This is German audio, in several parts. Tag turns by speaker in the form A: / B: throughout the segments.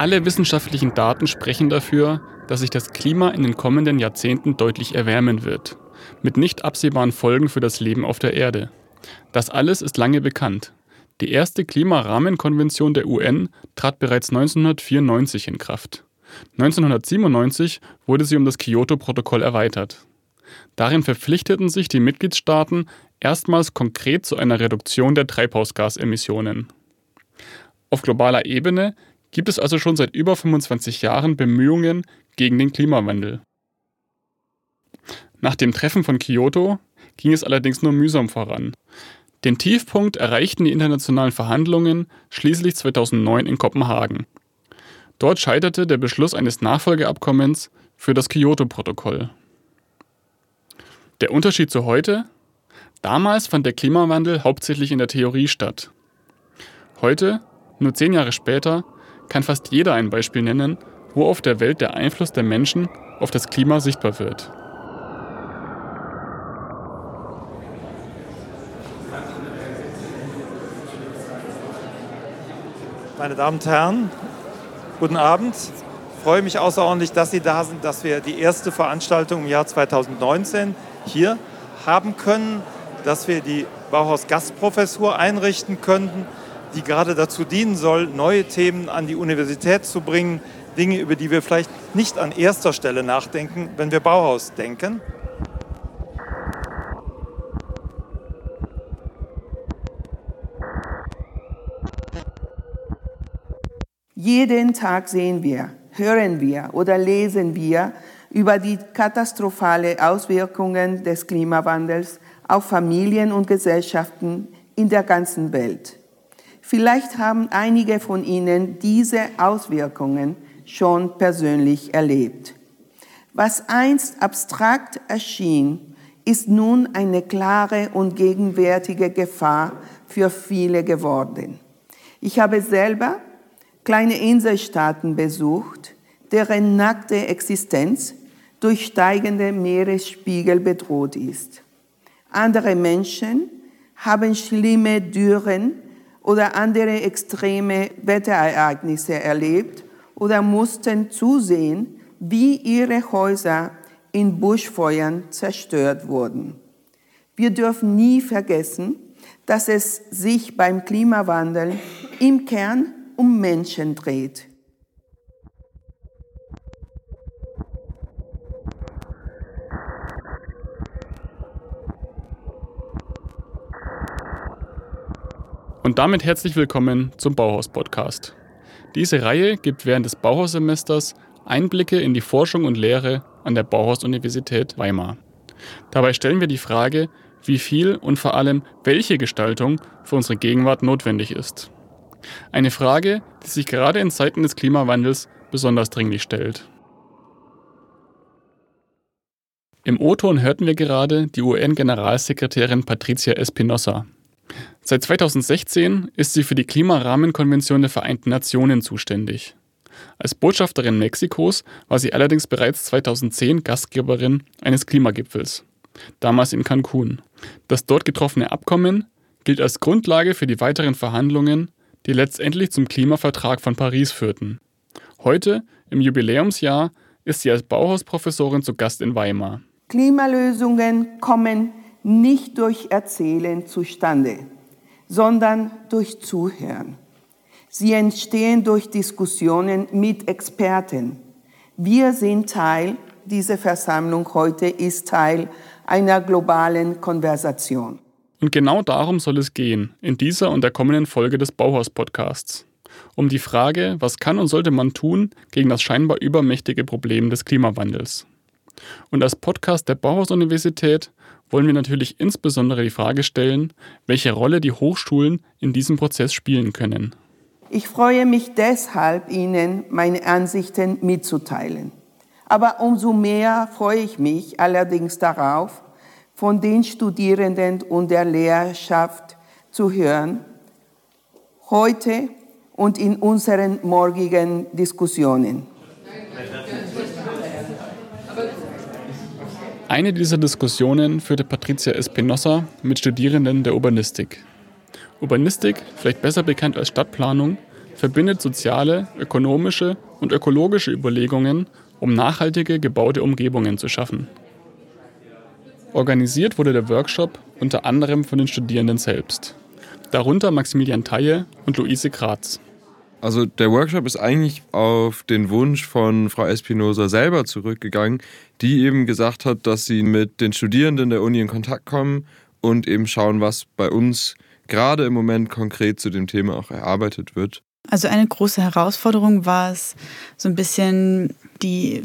A: Alle wissenschaftlichen Daten sprechen dafür, dass sich das Klima in den kommenden Jahrzehnten deutlich erwärmen wird, mit nicht absehbaren Folgen für das Leben auf der Erde. Das alles ist lange bekannt. Die erste Klimarahmenkonvention der UN trat bereits 1994 in Kraft. 1997 wurde sie um das Kyoto-Protokoll erweitert. Darin verpflichteten sich die Mitgliedstaaten erstmals konkret zu einer Reduktion der Treibhausgasemissionen. Auf globaler Ebene gibt es also schon seit über 25 Jahren Bemühungen gegen den Klimawandel. Nach dem Treffen von Kyoto ging es allerdings nur mühsam voran. Den Tiefpunkt erreichten die internationalen Verhandlungen schließlich 2009 in Kopenhagen. Dort scheiterte der Beschluss eines Nachfolgeabkommens für das Kyoto-Protokoll. Der Unterschied zu heute? Damals fand der Klimawandel hauptsächlich in der Theorie statt. Heute, nur zehn Jahre später, kann fast jeder ein Beispiel nennen, wo auf der Welt der Einfluss der Menschen auf das Klima sichtbar wird.
B: Meine Damen und Herren, guten Abend. Ich freue mich außerordentlich, dass Sie da sind, dass wir die erste Veranstaltung im Jahr 2019 hier haben können, dass wir die Bauhaus Gastprofessur einrichten könnten die gerade dazu dienen soll, neue Themen an die Universität zu bringen, Dinge, über die wir vielleicht nicht an erster Stelle nachdenken, wenn wir Bauhaus denken.
C: Jeden Tag sehen wir, hören wir oder lesen wir über die katastrophale Auswirkungen des Klimawandels auf Familien und Gesellschaften in der ganzen Welt. Vielleicht haben einige von Ihnen diese Auswirkungen schon persönlich erlebt. Was einst abstrakt erschien, ist nun eine klare und gegenwärtige Gefahr für viele geworden. Ich habe selber kleine Inselstaaten besucht, deren nackte Existenz durch steigende Meeresspiegel bedroht ist. Andere Menschen haben schlimme Dürren oder andere extreme Wetterereignisse erlebt oder mussten zusehen, wie ihre Häuser in Buschfeuern zerstört wurden. Wir dürfen nie vergessen, dass es sich beim Klimawandel im Kern um Menschen dreht.
A: Und damit herzlich willkommen zum Bauhaus-Podcast. Diese Reihe gibt während des Bauhaussemesters Einblicke in die Forschung und Lehre an der Bauhaus-Universität Weimar. Dabei stellen wir die Frage, wie viel und vor allem welche Gestaltung für unsere Gegenwart notwendig ist. Eine Frage, die sich gerade in Zeiten des Klimawandels besonders dringlich stellt. Im O-Ton hörten wir gerade die UN-Generalsekretärin Patricia Espinosa, Seit 2016 ist sie für die Klimarahmenkonvention der Vereinten Nationen zuständig. Als Botschafterin Mexikos war sie allerdings bereits 2010 Gastgeberin eines Klimagipfels, damals in Cancun. Das dort getroffene Abkommen gilt als Grundlage für die weiteren Verhandlungen, die letztendlich zum Klimavertrag von Paris führten. Heute, im Jubiläumsjahr, ist sie als Bauhausprofessorin zu Gast in Weimar.
C: Klimalösungen kommen nicht durch Erzählen zustande, sondern durch Zuhören. Sie entstehen durch Diskussionen mit Experten. Wir sind Teil, diese Versammlung heute ist Teil einer globalen Konversation.
A: Und genau darum soll es gehen in dieser und der kommenden Folge des Bauhaus-Podcasts. Um die Frage, was kann und sollte man tun gegen das scheinbar übermächtige Problem des Klimawandels. Und als Podcast der Bauhaus-Universität wollen wir natürlich insbesondere die Frage stellen, welche Rolle die Hochschulen in diesem Prozess spielen können.
C: Ich freue mich deshalb, Ihnen meine Ansichten mitzuteilen. Aber umso mehr freue ich mich allerdings darauf, von den Studierenden und der Lehrerschaft zu hören, heute und in unseren morgigen Diskussionen.
A: Eine dieser Diskussionen führte Patricia Espinosa mit Studierenden der Urbanistik. Urbanistik, vielleicht besser bekannt als Stadtplanung, verbindet soziale, ökonomische und ökologische Überlegungen, um nachhaltige gebaute Umgebungen zu schaffen. Organisiert wurde der Workshop unter anderem von den Studierenden selbst, darunter Maximilian Theie und Luise Graz.
D: Also der Workshop ist eigentlich auf den Wunsch von Frau Espinosa selber zurückgegangen, die eben gesagt hat, dass sie mit den Studierenden der Uni in Kontakt kommen und eben schauen, was bei uns gerade im Moment konkret zu dem Thema auch erarbeitet wird.
E: Also eine große Herausforderung war es, so ein bisschen die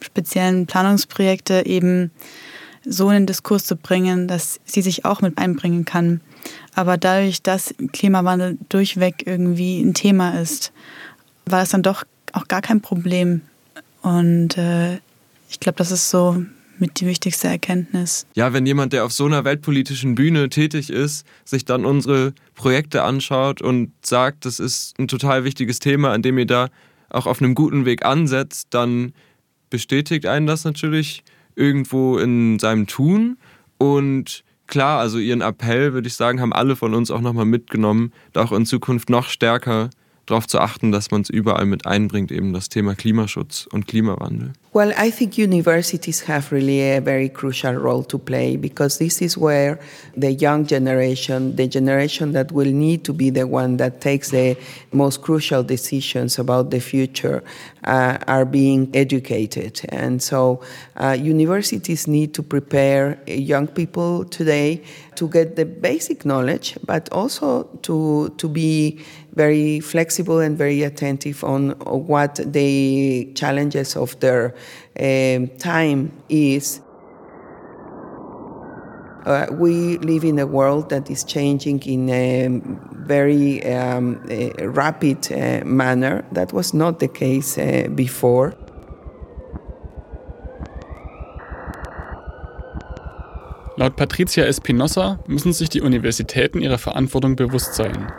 E: speziellen Planungsprojekte eben so in den Diskurs zu bringen, dass sie sich auch mit einbringen kann. Aber dadurch, dass Klimawandel durchweg irgendwie ein Thema ist, war es dann doch auch gar kein Problem. Und äh, ich glaube, das ist so mit die wichtigste Erkenntnis.
D: Ja, wenn jemand, der auf so einer weltpolitischen Bühne tätig ist, sich dann unsere Projekte anschaut und sagt, das ist ein total wichtiges Thema, an dem ihr da auch auf einem guten Weg ansetzt, dann bestätigt einen das natürlich irgendwo in seinem Tun. Und klar, also ihren Appell, würde ich sagen, haben alle von uns auch nochmal mitgenommen, da auch in Zukunft noch stärker darauf zu achten, dass man es überall mit einbringt, eben das Thema Klimaschutz und Klimawandel.
C: Well, I think universities have really a very crucial role to play because this is where the young generation, the generation that will need to be the one that takes the most crucial decisions about the future, uh, are being educated. And so uh, universities need to prepare young people today to get the basic knowledge, but also to, to be very flexible and very attentive on what the challenges of their um, time is. Uh, we live in a world that is changing in a very um, a rapid uh, manner. That was not the case uh, before.
A: Laut Patricia Espinosa müssen sich die Universitäten ihrer Verantwortung bewusst sein.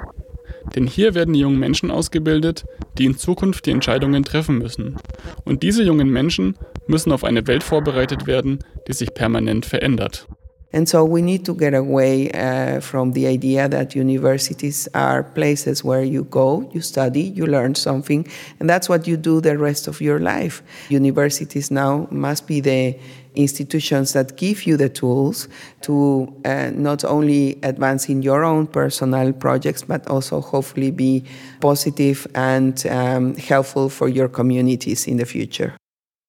A: Denn hier werden die jungen Menschen ausgebildet, die in Zukunft die Entscheidungen treffen müssen. Und diese jungen Menschen müssen auf eine Welt vorbereitet werden, die sich permanent verändert.
C: And so we need to get away uh, from the idea that universities are places where you go, you study, you learn something, and that's what you do the rest of your life. Universities now must be the institutions that give you the tools to uh, not only advance in your own personal projects, but also hopefully be positive and um, helpful for your communities in the future.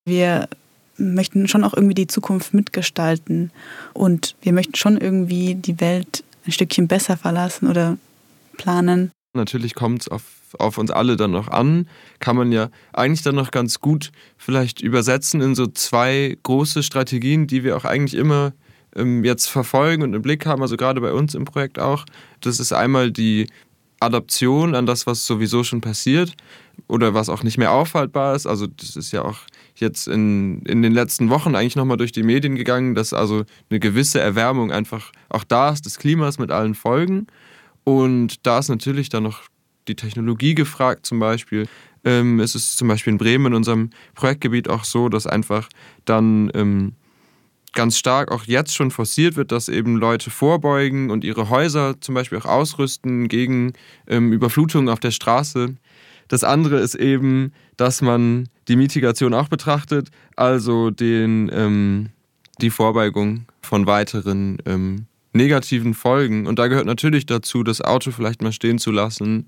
E: Wir möchten schon auch irgendwie die Zukunft mitgestalten und wir möchten schon irgendwie die Welt ein Stückchen besser verlassen oder planen.
D: Natürlich kommt es auf, auf uns alle dann noch an, kann man ja eigentlich dann noch ganz gut vielleicht übersetzen in so zwei große Strategien, die wir auch eigentlich immer ähm, jetzt verfolgen und im Blick haben, also gerade bei uns im Projekt auch. Das ist einmal die Adaption an das, was sowieso schon passiert oder was auch nicht mehr aufhaltbar ist. Also das ist ja auch jetzt in, in den letzten Wochen eigentlich nochmal durch die Medien gegangen, dass also eine gewisse Erwärmung einfach auch da ist, des Klimas mit allen Folgen. Und da ist natürlich dann noch die Technologie gefragt zum Beispiel. Ähm, es ist zum Beispiel in Bremen in unserem Projektgebiet auch so, dass einfach dann ähm, ganz stark auch jetzt schon forciert wird, dass eben Leute vorbeugen und ihre Häuser zum Beispiel auch ausrüsten gegen ähm, Überflutungen auf der Straße. Das andere ist eben, dass man die Mitigation auch betrachtet, also den, ähm, die Vorbeugung von weiteren ähm, negativen Folgen. Und da gehört natürlich dazu, das Auto vielleicht mal stehen zu lassen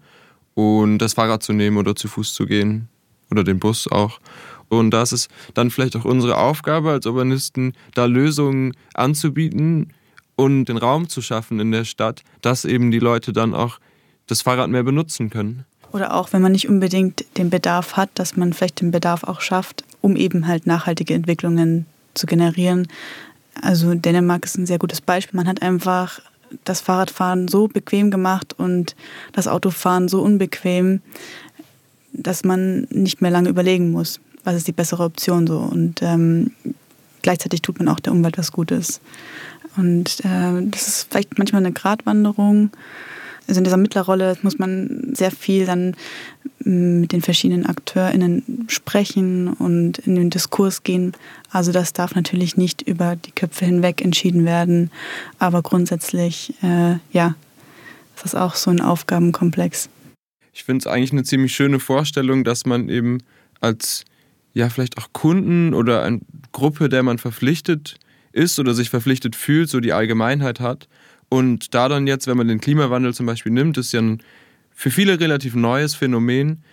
D: und das Fahrrad zu nehmen oder zu Fuß zu gehen oder den Bus auch. Und das ist dann vielleicht auch unsere Aufgabe als Urbanisten, da Lösungen anzubieten und den Raum zu schaffen in der Stadt, dass eben die Leute dann auch das Fahrrad mehr benutzen können.
E: Oder auch, wenn man nicht unbedingt den Bedarf hat, dass man vielleicht den Bedarf auch schafft, um eben halt nachhaltige Entwicklungen zu generieren. Also Dänemark ist ein sehr gutes Beispiel. Man hat einfach das Fahrradfahren so bequem gemacht und das Autofahren so unbequem, dass man nicht mehr lange überlegen muss, was ist die bessere Option so. Und ähm, gleichzeitig tut man auch der Umwelt was Gutes. Und äh, das ist vielleicht manchmal eine Gratwanderung also in dieser Mittlerrolle muss man sehr viel dann mm, mit den verschiedenen AkteurInnen sprechen und in den Diskurs gehen. Also das darf natürlich nicht über die Köpfe hinweg entschieden werden, aber grundsätzlich, äh, ja, ist das auch so ein Aufgabenkomplex.
D: ich finde es eigentlich eine ziemlich schöne Vorstellung, dass man eben als ja vielleicht auch Kunden oder eine Gruppe, der man verpflichtet ist oder sich verpflichtet fühlt, so die Allgemeinheit hat. Und da dann jetzt, wenn man den Klimawandel zum Beispiel nimmt, ist ja ein für viele relativ neues Phänomen,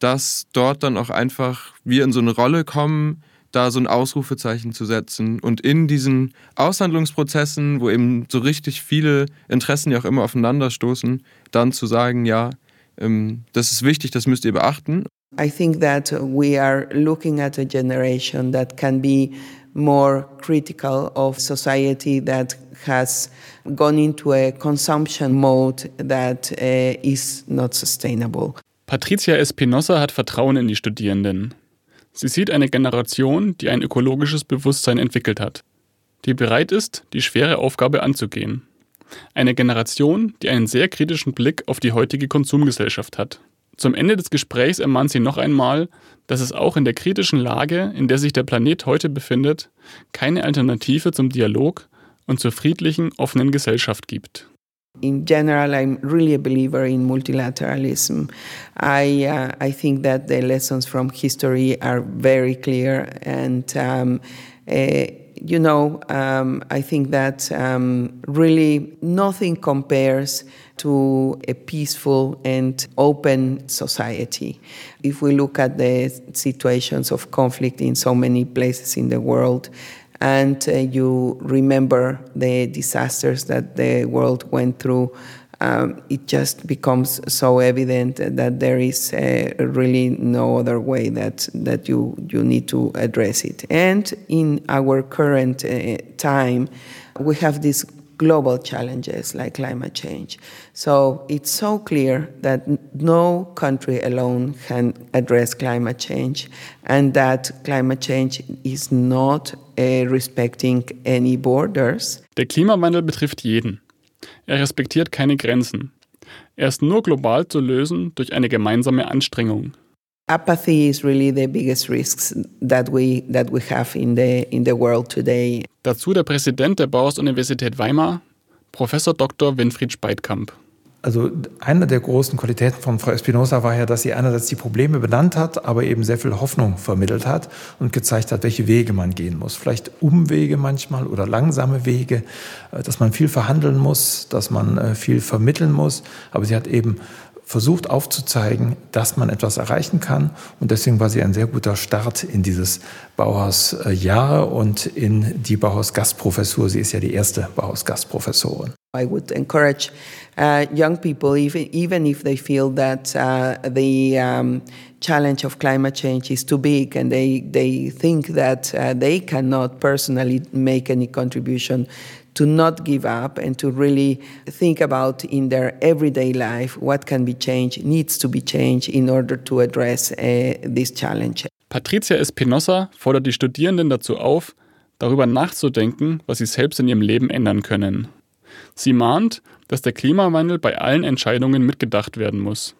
D: dass dort dann auch einfach wir in so eine Rolle kommen, da so ein Ausrufezeichen zu setzen und in diesen Aushandlungsprozessen, wo eben so richtig viele Interessen ja auch immer aufeinanderstoßen, dann zu sagen, ja, ähm, das ist wichtig, das müsst ihr beachten.
C: I think that we are looking at a generation that can be more critical of society that has gone into a consumption mode that uh, is not sustainable.
A: Patricia Espinosa hat Vertrauen in die Studierenden. Sie sieht eine Generation, die ein ökologisches Bewusstsein entwickelt hat, die bereit ist, die schwere Aufgabe anzugehen. Eine Generation, die einen sehr kritischen Blick auf die heutige Konsumgesellschaft hat. Zum Ende des Gesprächs ermahnt sie noch einmal, dass es auch in der kritischen Lage, in der sich der Planet heute befindet, keine Alternative zum Dialog und zur friedlichen, offenen Gesellschaft gibt.
C: In general, I'm really a believer in multilateralism. I, uh, I think that the lessons from history are very clear and um, uh, you know, um, I think that um, really nothing compares to a peaceful and open society. If we look at the situations of conflict in so many places in the world, and uh, you remember the disasters that the world went through um, it just becomes so evident that there is uh, really no other way that, that you, you need to address it. And in our current uh, time, we have these global challenges like climate change. So it's so clear that no country alone can address climate change, and that climate change is not uh, respecting any borders.
A: Der Klimawandel betrifft jeden. Er respektiert keine Grenzen. Er ist nur global zu lösen durch eine gemeinsame Anstrengung.
C: Apathy is really the biggest risks that we that we have in the in the world today.
A: Dazu der Präsident der Bauhaus-Universität Weimar, Professor Dr. Winfried Speitkamp.
F: Also eine der großen Qualitäten von Frau Espinosa war ja, dass sie einerseits die Probleme benannt hat, aber eben sehr viel Hoffnung vermittelt hat und gezeigt hat, welche Wege man gehen muss. Vielleicht Umwege manchmal oder langsame Wege, äh, dass man viel verhandeln muss, dass man äh, viel vermitteln muss. Aber sie hat eben versucht aufzuzeigen, dass man etwas erreichen kann. Und deswegen war sie ein sehr guter Start in dieses Bauhaus-Jahr und in die Bauhaus-Gastprofessur. Sie ist ja die erste Bauhaus-Gastprofessorin.
C: I would encourage uh, young people, even, even if they feel that uh, the um, challenge of climate change is too big and they, they think that uh, they cannot personally make any contribution to not give up and to really think about in their everyday life what can be changed, needs to be changed in order to address uh, this challenge.
A: Patricia Espinosa fordert die Studierenden dazu auf, darüber nachzudenken, was sie selbst in ihrem Leben ändern können. Sie mahnt, dass der Klimawandel bei allen Entscheidungen mitgedacht werden muss.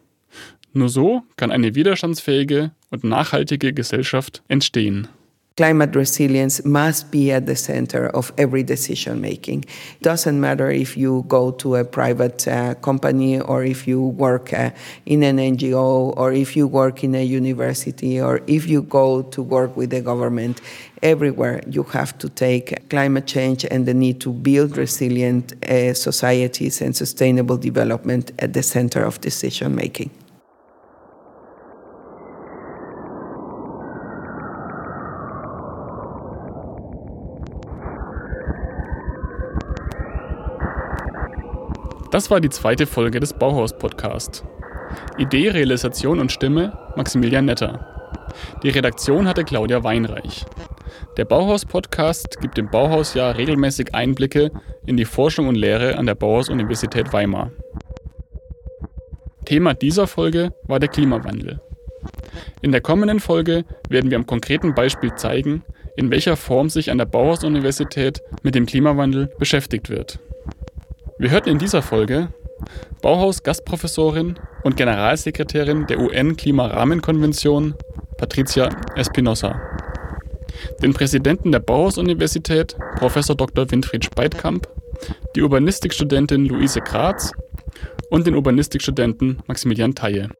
A: Nur so kann eine widerstandsfähige und nachhaltige Gesellschaft entstehen.
C: Climate resilience must be at the center of every decision making. It doesn't matter if you go to a private uh, company or if you work uh, in an NGO or if you work in a university or if you go to work with the government. Everywhere you have to take climate change and the need to build resilient uh, societies and sustainable development at the center of decision making.
A: Das war die zweite Folge des Bauhaus-Podcast. Idee, Realisation und Stimme Maximilian Netter. Die Redaktion hatte Claudia Weinreich. Der Bauhaus-Podcast gibt im Bauhausjahr regelmäßig Einblicke in die Forschung und Lehre an der Bauhaus-Universität Weimar. Thema dieser Folge war der Klimawandel. In der kommenden Folge werden wir am konkreten Beispiel zeigen, in welcher Form sich an der Bauhaus-Universität mit dem Klimawandel beschäftigt wird. Wir hörten in dieser Folge Bauhaus-Gastprofessorin und Generalsekretärin der UN-Klimarahmenkonvention Patricia Espinosa, den Präsidenten der Bauhaus-Universität Prof. Dr. Winfried Speitkamp, die Urbanistikstudentin Luise Graz und den Urbanistikstudenten Maximilian Taille.